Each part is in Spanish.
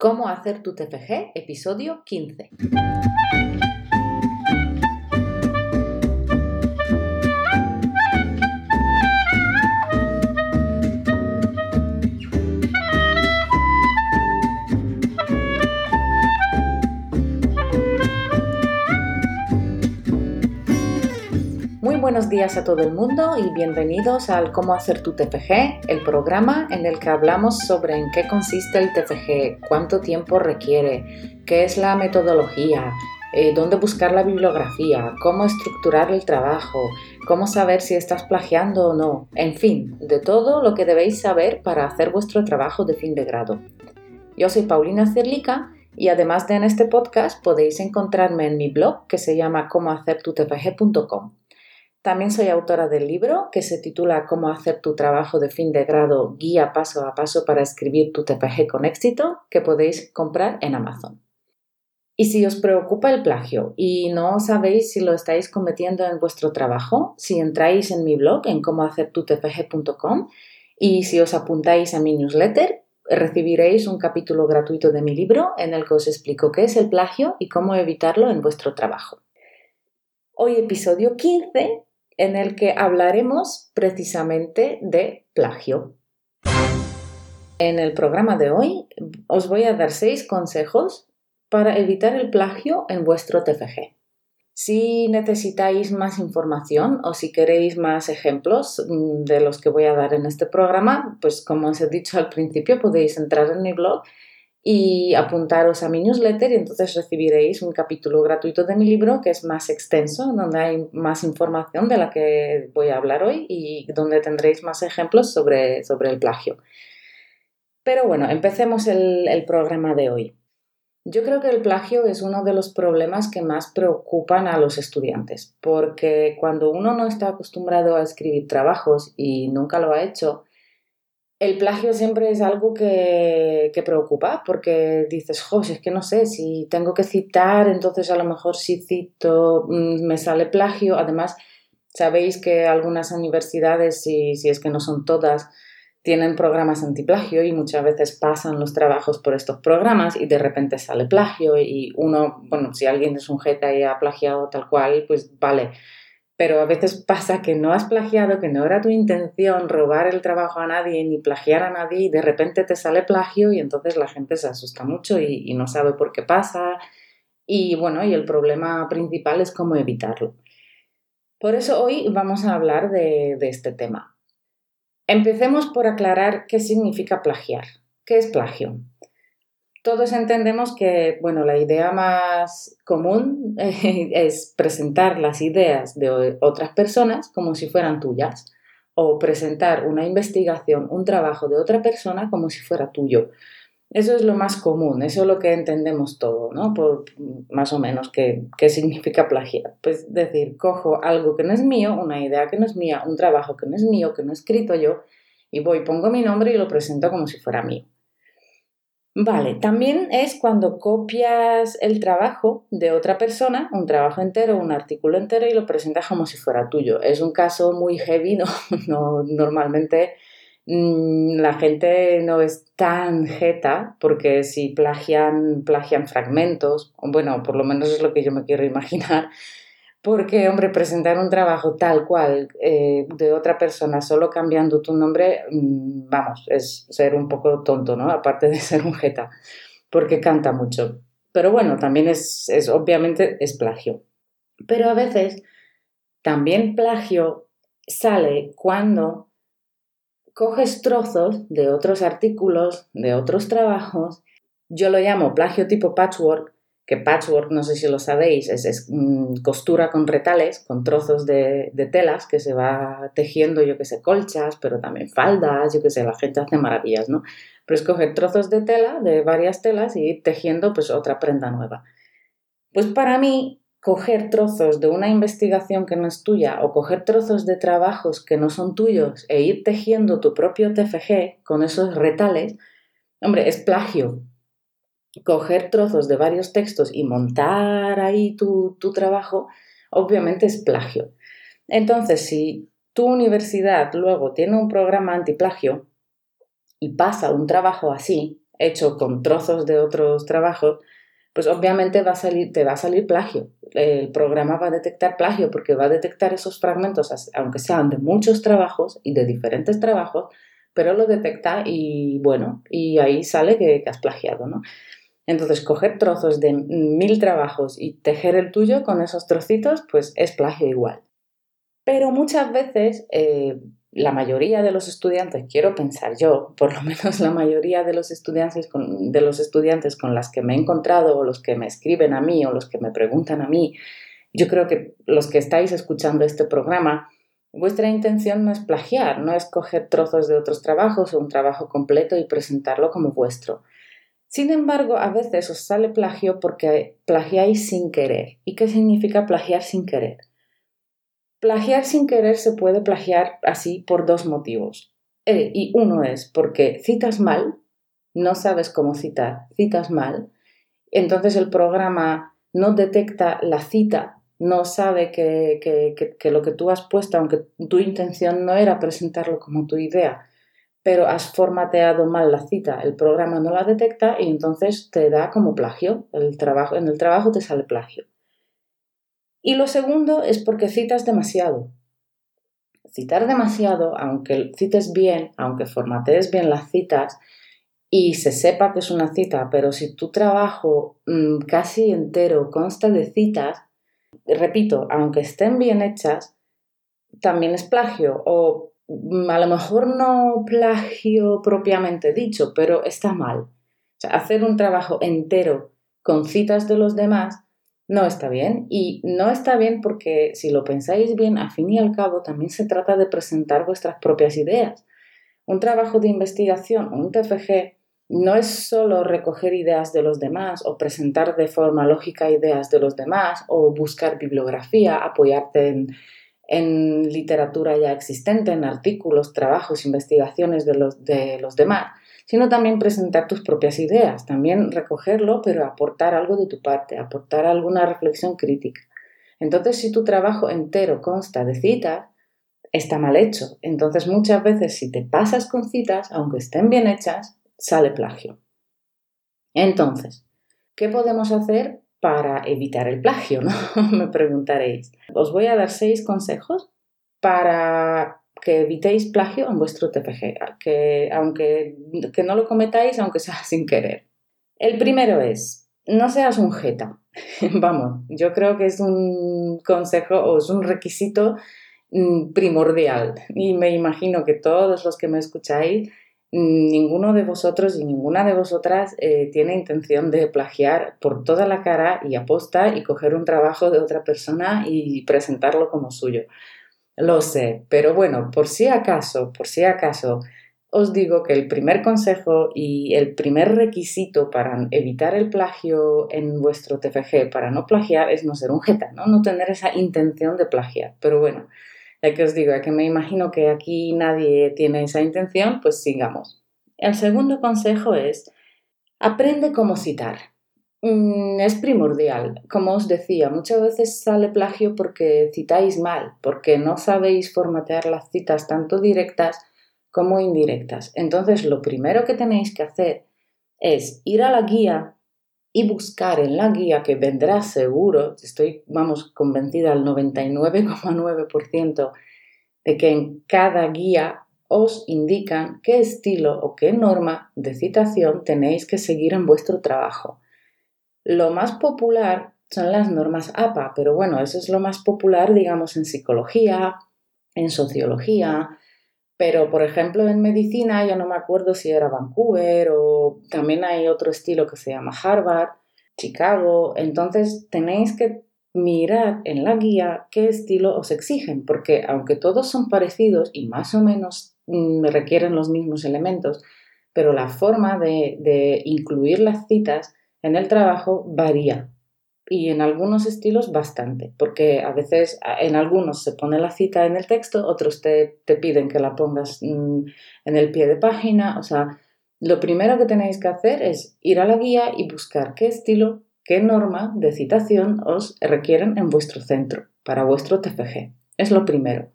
Cómo hacer tu TFG, episodio 15. Buenos días a todo el mundo y bienvenidos al Cómo hacer tu TFG, el programa en el que hablamos sobre en qué consiste el TFG, cuánto tiempo requiere, qué es la metodología, eh, dónde buscar la bibliografía, cómo estructurar el trabajo, cómo saber si estás plagiando o no, en fin, de todo lo que debéis saber para hacer vuestro trabajo de fin de grado. Yo soy Paulina Cerlica y además de en este podcast podéis encontrarme en mi blog que se llama comohacertutfg.com. También soy autora del libro que se titula Cómo hacer tu trabajo de fin de grado, guía paso a paso para escribir tu TPG con éxito, que podéis comprar en Amazon. Y si os preocupa el plagio y no sabéis si lo estáis cometiendo en vuestro trabajo, si entráis en mi blog en cómohacertutpg.com y si os apuntáis a mi newsletter, recibiréis un capítulo gratuito de mi libro en el que os explico qué es el plagio y cómo evitarlo en vuestro trabajo. Hoy episodio 15 en el que hablaremos precisamente de plagio. En el programa de hoy os voy a dar seis consejos para evitar el plagio en vuestro TFG. Si necesitáis más información o si queréis más ejemplos mm, de los que voy a dar en este programa, pues como os he dicho al principio, podéis entrar en mi blog y apuntaros a mi newsletter y entonces recibiréis un capítulo gratuito de mi libro que es más extenso, donde hay más información de la que voy a hablar hoy y donde tendréis más ejemplos sobre, sobre el plagio. Pero bueno, empecemos el, el programa de hoy. Yo creo que el plagio es uno de los problemas que más preocupan a los estudiantes, porque cuando uno no está acostumbrado a escribir trabajos y nunca lo ha hecho, el plagio siempre es algo que, preocupa porque dices, jo, es que no sé, si tengo que citar, entonces a lo mejor si cito mm, me sale plagio. Además, sabéis que algunas universidades, si, si es que no son todas, tienen programas antiplagio y muchas veces pasan los trabajos por estos programas y de repente sale plagio y uno, bueno, si alguien es un jeta y ha plagiado tal cual, pues vale pero a veces pasa que no has plagiado, que no era tu intención robar el trabajo a nadie ni plagiar a nadie y de repente te sale plagio y entonces la gente se asusta mucho y, no sabe por qué pasa y bueno, y el problema principal es cómo evitarlo. Por eso hoy vamos a hablar de este tema. Empecemos por aclarar qué significa plagiar. ¿Qué es plagio? Todos entendemos que, bueno, la idea más común es presentar las ideas de otras personas como si fueran tuyas o presentar una investigación, un trabajo de otra persona como si fuera tuyo. Eso es lo más común, eso es lo que entendemos todo, ¿no? Por más o menos qué, qué significa plagiar. Pues decir, cojo algo que no es mío, una idea que no es mía, un trabajo que no es mío, que no he escrito yo, y voy, pongo mi nombre y lo presento como si fuera mío. Vale, también es cuando copias el trabajo de otra persona, un trabajo entero, un artículo entero y lo presentas como si fuera tuyo. Es un caso muy heavy, no, normalmente mm, la gente no es tan jeta porque si plagian, plagian fragmentos, bueno, por lo menos es lo que yo me quiero imaginar, porque, hombre, presentar un trabajo tal cual eh, de otra persona solo cambiando tu nombre, mm, vamos, es ser un poco tonto, ¿no? Aparte de ser un jeta, porque canta mucho. Pero bueno, también es, es obviamente, es plagio. Pero a veces también plagio sale cuando coges trozos de otros artículos, de otros trabajos. Yo lo llamo plagio tipo patchwork que patchwork, no sé si lo sabéis, es, mm, costura con retales, con trozos de, telas que se va tejiendo, yo que sé, colchas, pero también faldas, yo que sé, la gente hace maravillas, ¿no? Pero es coger trozos de tela, de varias telas, y ir tejiendo pues otra prenda nueva. Pues para mí, coger trozos de una investigación que no es tuya o coger trozos de trabajos que no son tuyos e ir tejiendo tu propio TFG con esos retales, hombre, es plagio, coger trozos de varios textos y montar ahí tu, trabajo, obviamente es plagio. Entonces, si tu universidad luego tiene un programa antiplagio y pasa un trabajo así, hecho con trozos de otros trabajos, pues obviamente va a salir, te va a salir plagio. El programa va a detectar plagio porque va a detectar esos fragmentos, aunque sean de muchos trabajos y de diferentes trabajos, pero lo detecta y bueno, y ahí sale que, has plagiado, ¿no? Entonces, coger trozos de mil trabajos y tejer el tuyo con esos trocitos, pues es plagio igual. Pero muchas veces eh, la mayoría de los estudiantes, quiero pensar yo, por lo menos la mayoría de los estudiantes con, de los estudiantes con las que me he encontrado o los que me escriben a mí o los que me preguntan a mí, yo creo que los que estáis escuchando este programa, vuestra intención no es plagiar, no es coger trozos de otros trabajos o un trabajo completo y presentarlo como vuestro. Sin embargo, a veces os sale plagio porque plagiáis sin querer. ¿Y qué significa plagiar sin querer? Plagiar sin querer se puede plagiar así por dos motivos. Eh, y uno es porque citas mal, no sabes cómo citar, citas mal, entonces el programa no detecta la cita, no sabe que, que, lo que tú has puesto, aunque tu intención no era presentarlo como tu idea, pero has formateado mal la cita, el programa no la detecta y entonces te da como plagio, el trabajo, en el trabajo te sale plagio. Y lo segundo es porque citas demasiado. Citar demasiado, aunque cites bien, aunque formatees bien las citas y se sepa que es una cita, pero si tu trabajo mm, casi entero consta de citas, repito, aunque estén bien hechas, también es plagio o a lo mejor no plagio propiamente dicho, pero está mal. Hacer un trabajo entero con citas de los demás no está bien. Y no está bien porque si lo pensáis bien, a fin y al cabo también se trata de presentar vuestras propias ideas. Un trabajo de investigación, un TFG, no es solo recoger ideas de los demás o presentar de forma lógica ideas de los demás o buscar bibliografía, apoyarte en, en literatura ya existente, en artículos, trabajos, investigaciones de los, de los demás sino también presentar tus propias ideas, también recogerlo, pero aportar algo de tu parte, aportar alguna reflexión crítica. Entonces, si tu trabajo entero consta de citas, está mal hecho. Entonces, muchas veces si te pasas con citas, aunque estén bien hechas, sale plagio. Entonces, ¿qué podemos hacer para evitar el plagio? ¿no? Me preguntaréis. Os voy a dar seis consejos para que evitéis plagio en vuestro TPG, que, aunque, que no lo cometáis aunque sea sin querer. El primero es, no seas un jeta. Vamos, yo creo que es un consejo o es un requisito mm, primordial y me imagino que todos los que me escucháis, ninguno de vosotros y ninguna de vosotras eh, tiene intención de plagiar por toda la cara y aposta y coger un trabajo de otra persona y presentarlo como suyo. Lo sé, pero bueno, por si acaso, por si acaso, os digo que el primer consejo y el primer requisito para evitar el plagio en vuestro TFG, para no plagiar, es no ser un jeta, ¿no? No tener esa intención de plagiar. Pero bueno, ya que os digo, ya que me imagino que aquí nadie tiene esa intención, pues sigamos. El segundo consejo es, aprende cómo citar. Mm, es primordial. Como os decía, muchas veces sale plagio porque citáis mal, porque no sabéis formatear las citas tanto directas como indirectas. Entonces, lo primero que tenéis que hacer es ir a la guía y buscar en la guía que vendrá seguro, estoy, vamos, convencida al 99,9% de que en cada guía os indican qué estilo o qué norma de citación tenéis que seguir en vuestro trabajo. Lo más popular son las normas APA, pero bueno, eso es lo más popular, digamos, en psicología, en sociología, pero por ejemplo en medicina yo no me acuerdo si era Vancouver o también hay otro estilo que se llama Harvard, Chicago, entonces tenéis que mirar en la guía qué estilo os exigen, porque aunque todos son parecidos y más o menos mm, requieren los mismos elementos, pero la forma de, de incluir las citas en el trabajo varía y en algunos estilos bastante, porque a veces en algunos se pone la cita en el texto, otros te, piden que la pongas mm, en el pie de página, o sea, lo primero que tenéis que hacer es ir a la guía y buscar qué estilo, qué norma de citación os requieren en vuestro centro, para vuestro TFG. Es lo primero.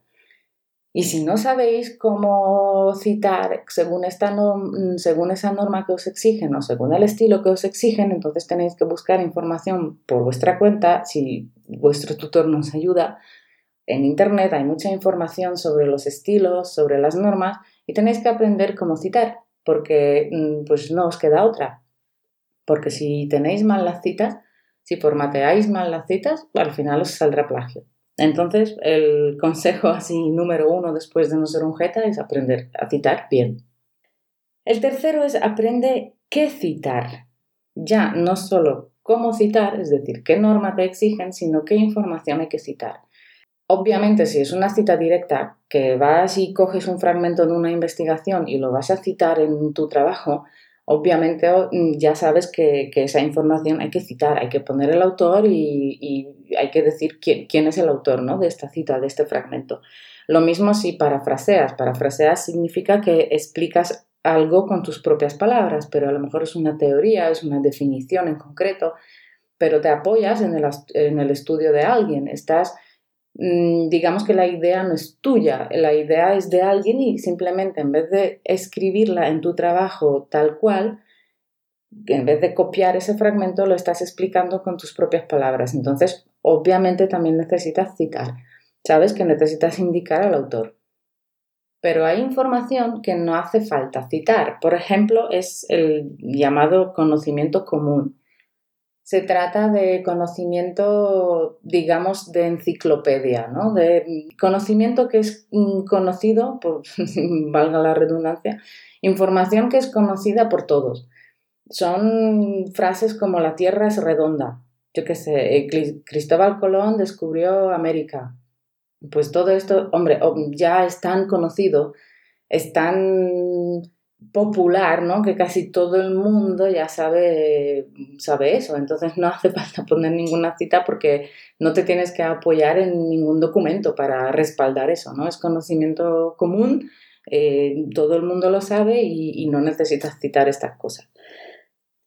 Y si no sabéis cómo citar según, esta esa norma que os exigen o según el estilo que os exigen, entonces tenéis que buscar información por vuestra cuenta. Si vuestro tutor nos ayuda, en Internet hay mucha información sobre los estilos, sobre las normas y tenéis que aprender cómo citar, porque mm, pues no os queda otra. Porque si tenéis mal las citas, si formateáis mal las citas, al final os saldrá plagio. Entonces, el consejo así número uno después de no ser un jeta es aprender a citar bien. El tercero es aprende qué citar. Ya no solo cómo citar, es decir, qué norma te exigen, sino qué información hay que citar. Obviamente, si es una cita directa, que vas y coges un fragmento de una investigación y lo vas a citar en tu trabajo, obviamente mm, ya sabes que, esa información hay que citar, hay que poner el autor y, hay que decir quién, es el autor ¿no? de esta cita, de este fragmento. Lo mismo si parafraseas. Parafraseas significa que explicas algo con tus propias palabras, pero a lo mejor es una teoría, es una definición en concreto, pero te apoyas en el, en el estudio de alguien, estás digamos que la idea no es tuya, la idea es de alguien y simplemente en vez de escribirla en tu trabajo tal cual, en vez de copiar ese fragmento lo estás explicando con tus propias palabras. Entonces, obviamente también necesitas citar. Sabes que necesitas indicar al autor. Pero hay información que no hace falta citar. Por ejemplo, es el llamado conocimiento común. Se trata de conocimiento, digamos, de enciclopedia, ¿no? De conocimiento que es mm, conocido, por, valga la redundancia, información que es conocida por todos. Son frases como la Tierra es redonda. Yo qué sé, eh, Cristóbal Colón descubrió América. Pues todo esto, hombre, ya es tan conocido, es tan popular, ¿no? Que casi todo el mundo ya sabe, sabe eso. Entonces no hace falta poner ninguna cita porque no te tienes que apoyar en ningún documento para respaldar eso, ¿no? Es conocimiento común, eh, todo el mundo lo sabe y, no necesitas citar estas cosas.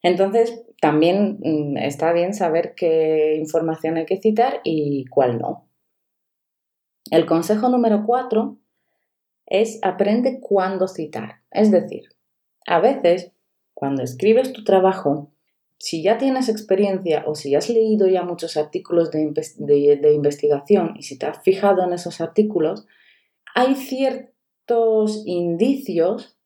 Entonces, también mm, está bien saber qué información hay que citar y cuál no. El consejo número cuatro es aprende cuándo citar. Es decir, a veces, cuando escribes tu trabajo, si ya tienes experiencia o si has leído ya muchos artículos de, investigación y si te has fijado en esos artículos, hay ciertos indicios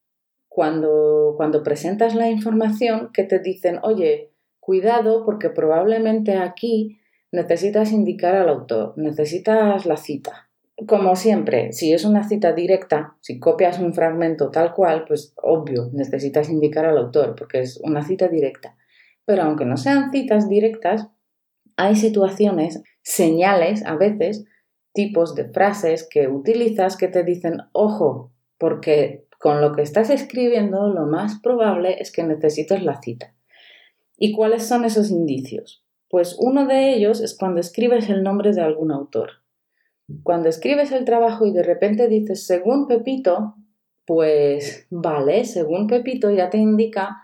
cuando, cuando presentas la información que te dicen, oye, cuidado porque probablemente aquí necesitas indicar al autor, necesitas la cita como siempre, si es una cita directa, si copias un fragmento tal cual, pues obvio, necesitas indicar al autor porque es una cita directa. Pero aunque no sean citas directas, hay situaciones, señales a veces, tipos de frases que utilizas que te dicen, ojo, porque con lo que estás escribiendo lo más probable es que necesites la cita. ¿Y cuáles son esos indicios? Pues uno de ellos es cuando escribes el nombre de algún autor. Cuando escribes el trabajo y de repente dices según Pepito, pues vale, según Pepito ya te indica,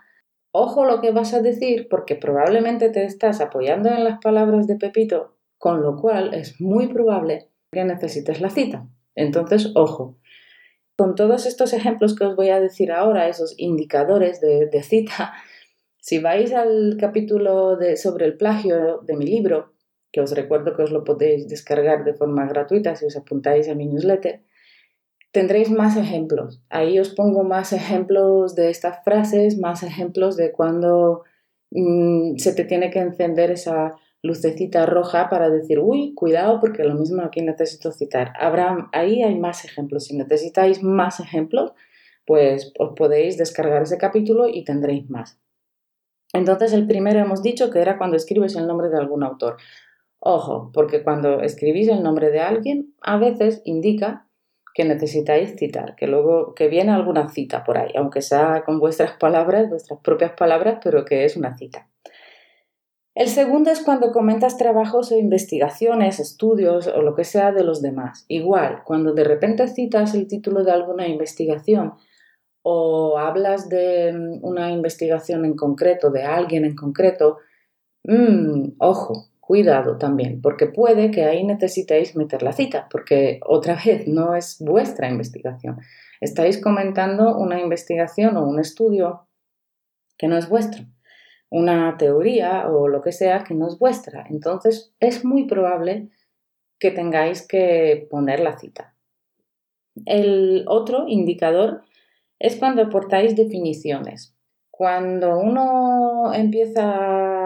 ojo lo que vas a decir porque probablemente te estás apoyando en las palabras de Pepito, con lo cual es muy probable que necesites la cita. Entonces, ojo. Con todos estos ejemplos que os voy a decir ahora, esos indicadores de, cita, si vais al capítulo de, sobre el plagio de mi libro, que os recuerdo que os lo podéis descargar de forma gratuita si os apuntáis a mi newsletter, tendréis más ejemplos. Ahí os pongo más ejemplos de estas frases, más ejemplos de cuando mm, se te tiene que encender esa lucecita roja para decir, uy, cuidado porque lo mismo aquí necesito citar. Habrá, ahí hay más ejemplos. Si necesitáis más ejemplos, pues os podéis descargar ese capítulo y tendréis más. Entonces, el primero hemos dicho que era cuando escribes el nombre de algún autor. Ojo, porque cuando escribís el nombre de alguien, a veces indica que necesitáis citar, que luego que viene alguna cita por ahí, aunque sea con vuestras palabras, vuestras propias palabras, pero que es una cita. El segundo es cuando comentas trabajos o investigaciones, estudios o lo que sea de los demás. Igual, cuando de repente citas el título de alguna investigación o hablas de una investigación en concreto, de alguien en concreto, mmm, ojo, cuidado también, porque puede que ahí necesitéis meter la cita, porque otra vez no es vuestra investigación. Estáis comentando una investigación o un estudio que no es vuestro, una teoría o lo que sea que no es vuestra. Entonces es muy probable que tengáis que poner la cita. El otro indicador es cuando aportáis definiciones. Cuando uno empieza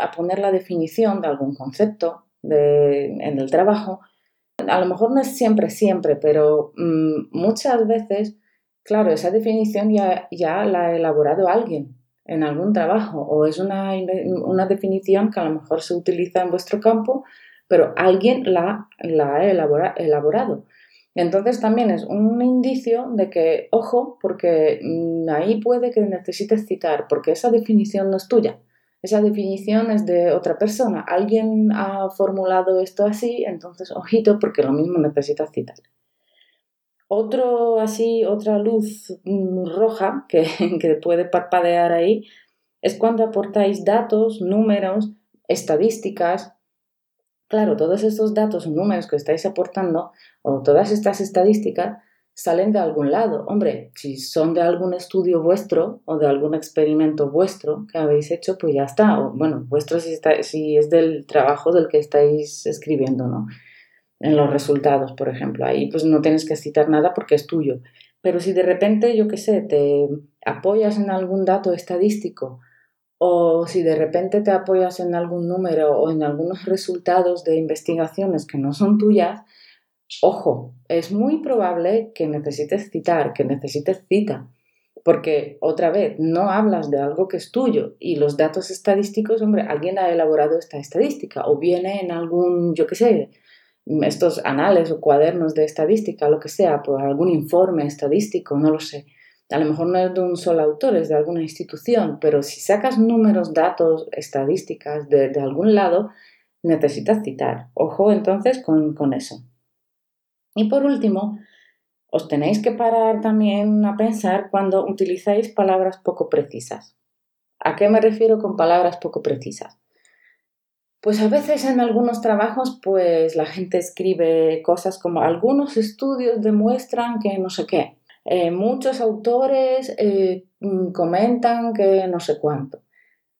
a poner la definición de algún concepto en el trabajo, a lo mejor no es siempre, siempre, pero mm, muchas veces, claro, esa definición ya, ya la ha elaborado alguien en algún trabajo o es una, una, definición que a lo mejor se utiliza en vuestro campo, pero alguien la, la ha elaborado. Entonces también es un indicio de que, ojo, porque mm, ahí puede que necesites citar, porque esa definición no es tuya. Esa definición es de otra persona. Alguien ha formulado esto así, entonces ojito porque lo mismo necesitas citar. Otro así, otra luz mm, roja que, que puede parpadear ahí es cuando aportáis datos, números, estadísticas. Claro, todos estos datos o números que estáis aportando o todas estas estadísticas salen de algún lado. Hombre, si son de algún estudio vuestro o de algún experimento vuestro que habéis hecho, pues ya está. O, bueno, vuestro si, si es del trabajo del que estáis escribiendo, ¿no? en los resultados, por ejemplo. Ahí pues no tienes que citar nada porque es tuyo. Pero si de repente, yo qué sé, te apoyas en algún dato estadístico o si de repente te apoyas en algún número o en algunos resultados de investigaciones que no son tuyas, ojo, es muy probable que necesites citar, que necesites cita, porque otra vez no hablas de algo que es tuyo y los datos estadísticos, hombre, alguien ha elaborado esta estadística o viene en algún, yo qué sé, estos anales o cuadernos de estadística, lo que sea, por algún informe estadístico, no lo sé. A lo mejor no es de un solo autor, es de alguna institución, pero si sacas números, datos, estadísticas de, algún lado, necesitas citar. Ojo entonces con, con eso. Y por último, os tenéis que parar también a pensar cuando utilizáis palabras poco precisas. ¿A qué me refiero con palabras poco precisas? Pues a veces en algunos trabajos pues la gente escribe cosas como algunos estudios demuestran que no sé qué. Eh, muchos autores eh, mm, comentan que no sé cuánto.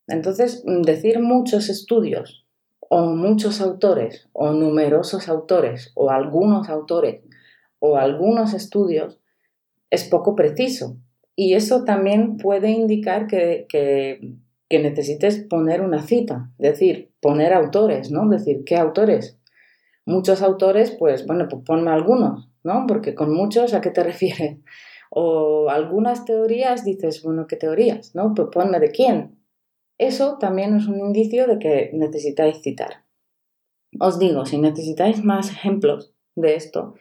Entonces, mm, decir muchos estudios o muchos autores o numerosos autores o algunos autores o algunos estudios es poco preciso. Y eso también puede indicar que, que necesites poner una cita, decir, poner autores, ¿no? Decir, ¿qué autores? Muchos autores, pues bueno, pues ponme algunos, ¿no? Porque con muchos, ¿a qué te refieres? O algunas teorías dices, bueno, ¿qué teorías? ¿No? Pues ponme de quién. Eso también es un indicio de que necesitáis citar. Os digo, si necesitáis más ejemplos de esto,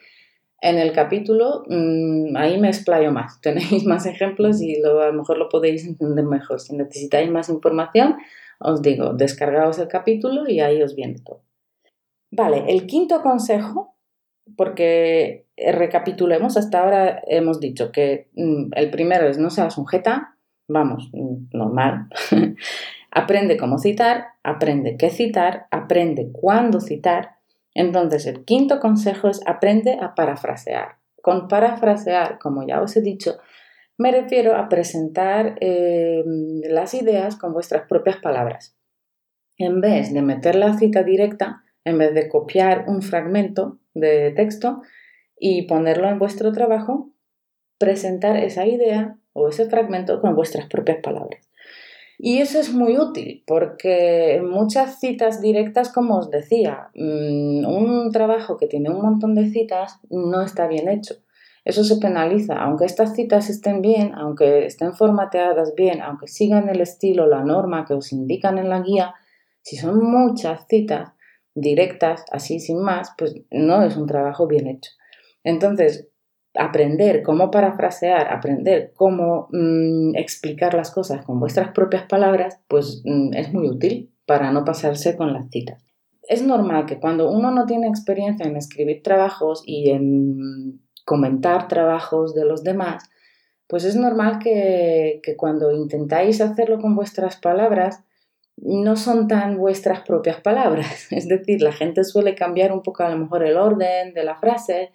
en el capítulo, mm, ahí me explayo más. Tenéis más ejemplos y lo, a lo mejor lo podéis entender mejor. Si necesitáis más información, os digo, descargaos el capítulo y ahí os viene todo. Vale, el quinto consejo, porque recapitulemos, hasta ahora hemos dicho que mm, el primero es no seas un jeta, vamos, normal. aprende cómo citar, aprende qué citar, aprende cuándo citar entonces, el quinto consejo es aprende a parafrasear. Con parafrasear, como ya os he dicho, me refiero a presentar eh, las ideas con vuestras propias palabras. En vez de meter la cita directa, en vez de copiar un fragmento de texto y ponerlo en vuestro trabajo, presentar esa idea o ese fragmento con vuestras propias palabras. Y eso es muy útil porque muchas citas directas, como os decía, mm, un trabajo que tiene un montón de citas no está bien hecho. Eso se penaliza, aunque estas citas estén bien, aunque estén formateadas bien, aunque sigan el estilo, la norma que os indican en la guía, si son muchas citas directas, así sin más, pues no es un trabajo bien hecho. Entonces, aprender cómo parafrasear, aprender cómo mm, explicar las cosas con vuestras propias palabras, pues mm, es muy útil para no pasarse con las citas. Es normal que cuando uno no tiene experiencia en escribir trabajos y en comentar trabajos de los demás, pues es normal que, que cuando intentáis hacerlo con vuestras palabras, no son tan vuestras propias palabras. Es decir, la gente suele cambiar un poco a lo mejor el orden de la frase,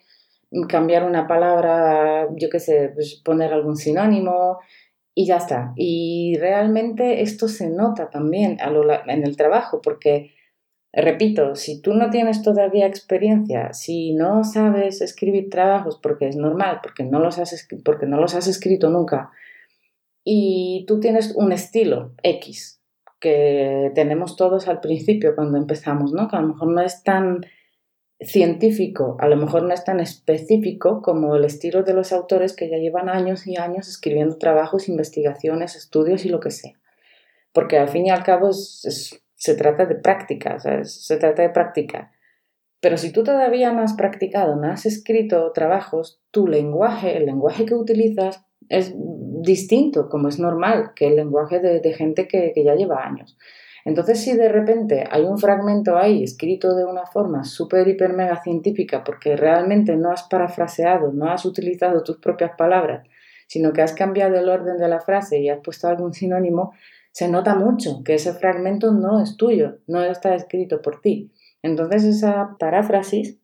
cambiar una palabra, yo qué sé, pues poner algún sinónimo y ya está. Y realmente esto se nota también en el trabajo porque, repito, si tú no tienes todavía experiencia, si no sabes escribir trabajos porque es normal, porque no los has, porque no los has escrito nunca, y tú tienes un estilo X, que tenemos todos al principio cuando empezamos, ¿no? Que a lo mejor no es tan científico, a lo mejor no es tan específico como el estilo de los autores que ya llevan años y años escribiendo trabajos, investigaciones, estudios y lo que sea. Porque al fin y al cabo se trata de práctica, se trata de práctica. Pero si tú todavía no has practicado, no has escrito trabajos, tu lenguaje, el lenguaje que utilizas, es distinto, como es normal, que el lenguaje de, gente que, ya lleva años. Entonces, si de repente hay un fragmento ahí escrito de una forma súper, hiper, mega científica, porque realmente no has parafraseado, no has utilizado tus propias palabras, sino que has cambiado el orden de la frase y has puesto algún sinónimo, se nota mucho que ese fragmento no es tuyo, no está escrito por ti. Entonces, esa paráfrasis,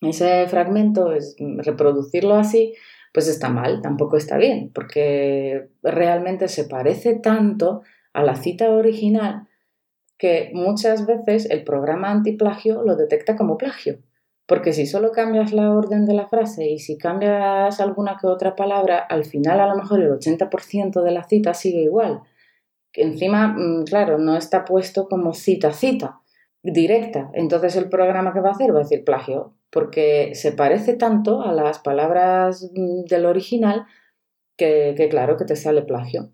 ese fragmento, es reproducirlo así, pues está mal, tampoco está bien, porque realmente se parece tanto a la cita original que muchas veces el programa antiplagio lo detecta como plagio. Porque si solo cambias la orden de la frase y si cambias alguna que otra palabra, al final a lo mejor el 80% de la cita sigue igual. Encima, mm, claro, no está puesto como cita-cita directa. Entonces el programa que va a hacer va a decir plagio, porque se parece tanto a las palabras mm, del original que, claro que te sale plagio.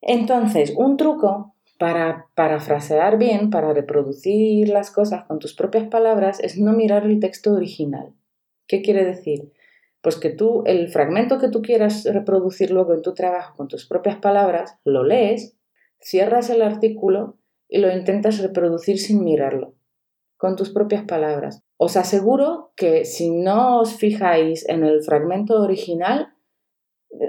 Entonces, un truco para parafrasear bien, para reproducir las cosas con tus propias palabras, es no mirar el texto original. ¿Qué quiere decir? Pues que tú, el fragmento que tú quieras reproducir luego en tu trabajo con tus propias palabras, lo lees, cierras el artículo y lo intentas reproducir sin mirarlo, con tus propias palabras. Os aseguro que si no os fijáis en el fragmento original,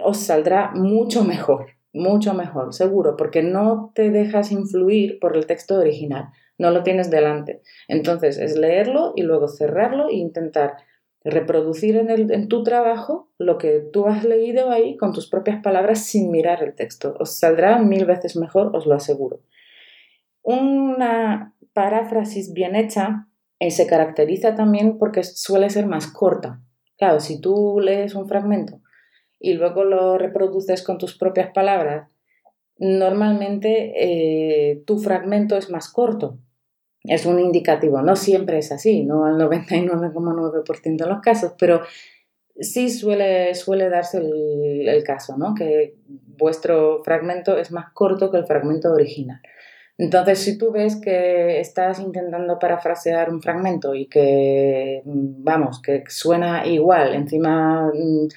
os saldrá mucho mejor, mucho mejor, seguro, porque no te dejas influir por el texto original, no lo tienes delante. Entonces es leerlo y luego cerrarlo e intentar reproducir en, en, tu trabajo lo que tú has leído ahí con tus propias palabras sin mirar el texto. Os saldrá mil veces mejor, os lo aseguro. Una paráfrasis bien hecha y se caracteriza también porque suele ser más corta. Claro, si tú lees un fragmento y luego lo reproduces con tus propias palabras, normalmente eh, tu fragmento es más corto. Es un indicativo. No siempre es así, no al 99,9% de los casos, pero sí suele, suele darse el, el caso, ¿no? Que vuestro fragmento es más corto que el fragmento original. Entonces, si tú ves que estás intentando parafrasear un fragmento y que, vamos, que suena igual, encima mm,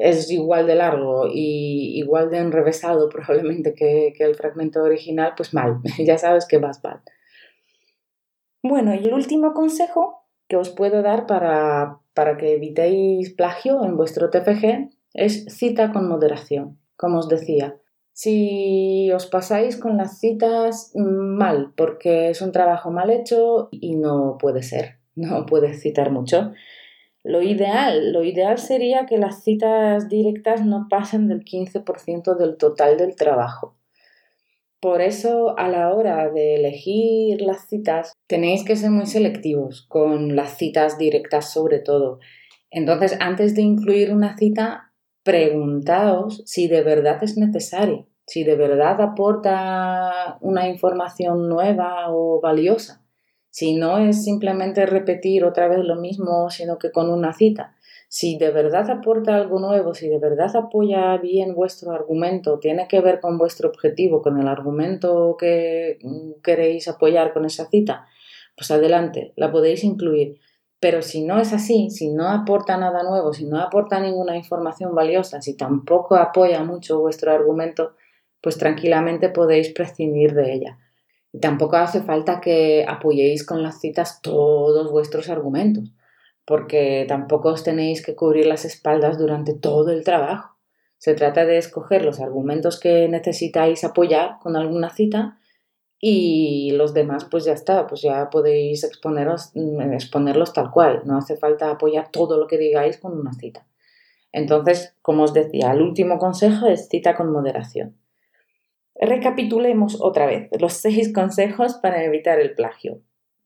es igual de largo y igual de enrevesado probablemente que, el fragmento original, pues mal, ya sabes que vas mal. Bueno, y el último consejo que os puedo dar para, para que evitéis plagio en vuestro TFG es cita con moderación, como os decía. Si os pasáis con las citas mm, mal, porque es un trabajo mal hecho y no puede ser, no puedes citar mucho. Lo ideal, lo ideal sería que las citas directas no pasen del 15% del total del trabajo. Por eso, a la hora de elegir las citas, tenéis que ser muy selectivos con las citas directas sobre todo. Entonces, antes de incluir una cita, preguntaos si de verdad es necesario, si de verdad aporta una información nueva o valiosa, si no es simplemente repetir otra vez lo mismo, sino que con una cita. Si de verdad aporta algo nuevo, si de verdad apoya bien vuestro argumento, tiene que ver con vuestro objetivo, con el argumento que queréis apoyar con esa cita, pues adelante, la podéis incluir. Pero si no es así, si no aporta nada nuevo, si no aporta ninguna información valiosa, si tampoco apoya mucho vuestro argumento, pues tranquilamente podéis prescindir de ella. Tampoco hace falta que apoyéis con las citas todos vuestros argumentos, porque tampoco os tenéis que cubrir las espaldas durante todo el trabajo. Se trata de escoger los argumentos que necesitáis apoyar con alguna cita y los demás pues ya está, pues ya podéis mm, exponerlos tal cual, no hace falta apoyar todo lo que digáis con una cita. Entonces, como os decía, el último consejo es cita con moderación. Recapitulemos otra vez los seis consejos para evitar el plagio.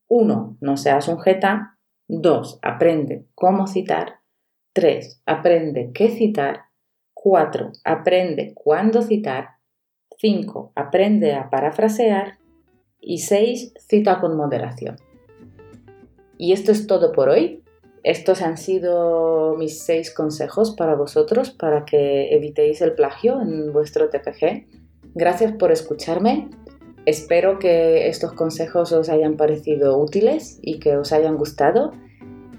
1. No seas un jeta. 2. Aprende cómo citar. 3. Aprende qué citar. 4. Aprende cuándo citar. 5. Aprende a parafrasear. Y 6. Cita con moderación. Y esto es todo por hoy. Estos han sido mis seis consejos para vosotros para que evitéis el plagio en vuestro TPG. Gracias por escucharme. Espero que estos consejos os hayan parecido útiles y que os hayan gustado.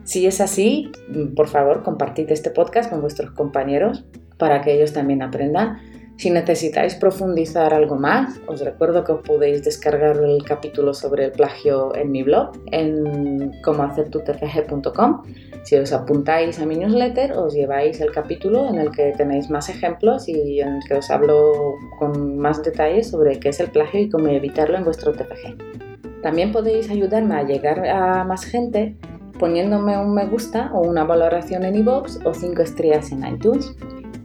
Si es así, por favor, compartid este podcast con vuestros compañeros para que ellos también aprendan. Si necesitáis profundizar algo más, os recuerdo que os podéis descargar el capítulo sobre el plagio en mi blog, en comohacertutfg.com. Si os apuntáis a mi newsletter, os lleváis el capítulo en el que tenéis más ejemplos y en el que os hablo con más detalles sobre qué es el plagio y cómo evitarlo en vuestro TFG. También podéis ayudarme a llegar a más gente poniéndome un me gusta o una valoración en iVoox o 5 estrellas en iTunes.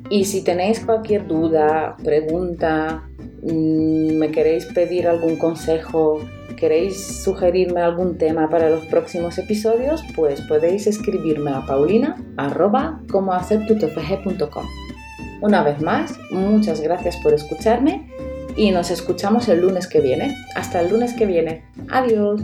Y si tenéis cualquier duda, pregunta, mm, me queréis pedir algún consejo, queréis sugerirme algún tema para los próximos episodios, pues podéis escribirme a paulina Una vez más, muchas gracias por escucharme y nos escuchamos el lunes que viene. Hasta el lunes que viene. Adiós.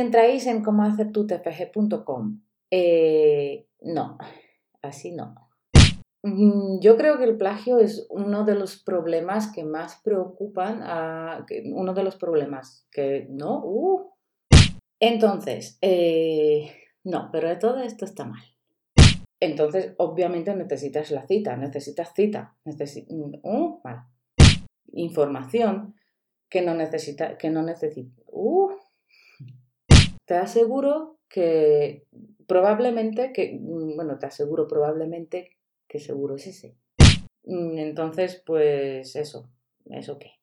Entráis en comohacertutfg.com, eh, no, así no. Mm, yo creo que el plagio es uno de los problemas que más preocupan a... Uno de los problemas que... ¿No? Uh. Entonces, eh, no, pero todo esto está mal. Entonces, obviamente necesitas la cita, necesitas cita, necesitas... Uh, Información que no necesita, que no. Uh, te aseguro que probablemente, que, mm, bueno, te aseguro probablemente que seguro es ese. Mm, entonces, pues eso, ¿eso qué?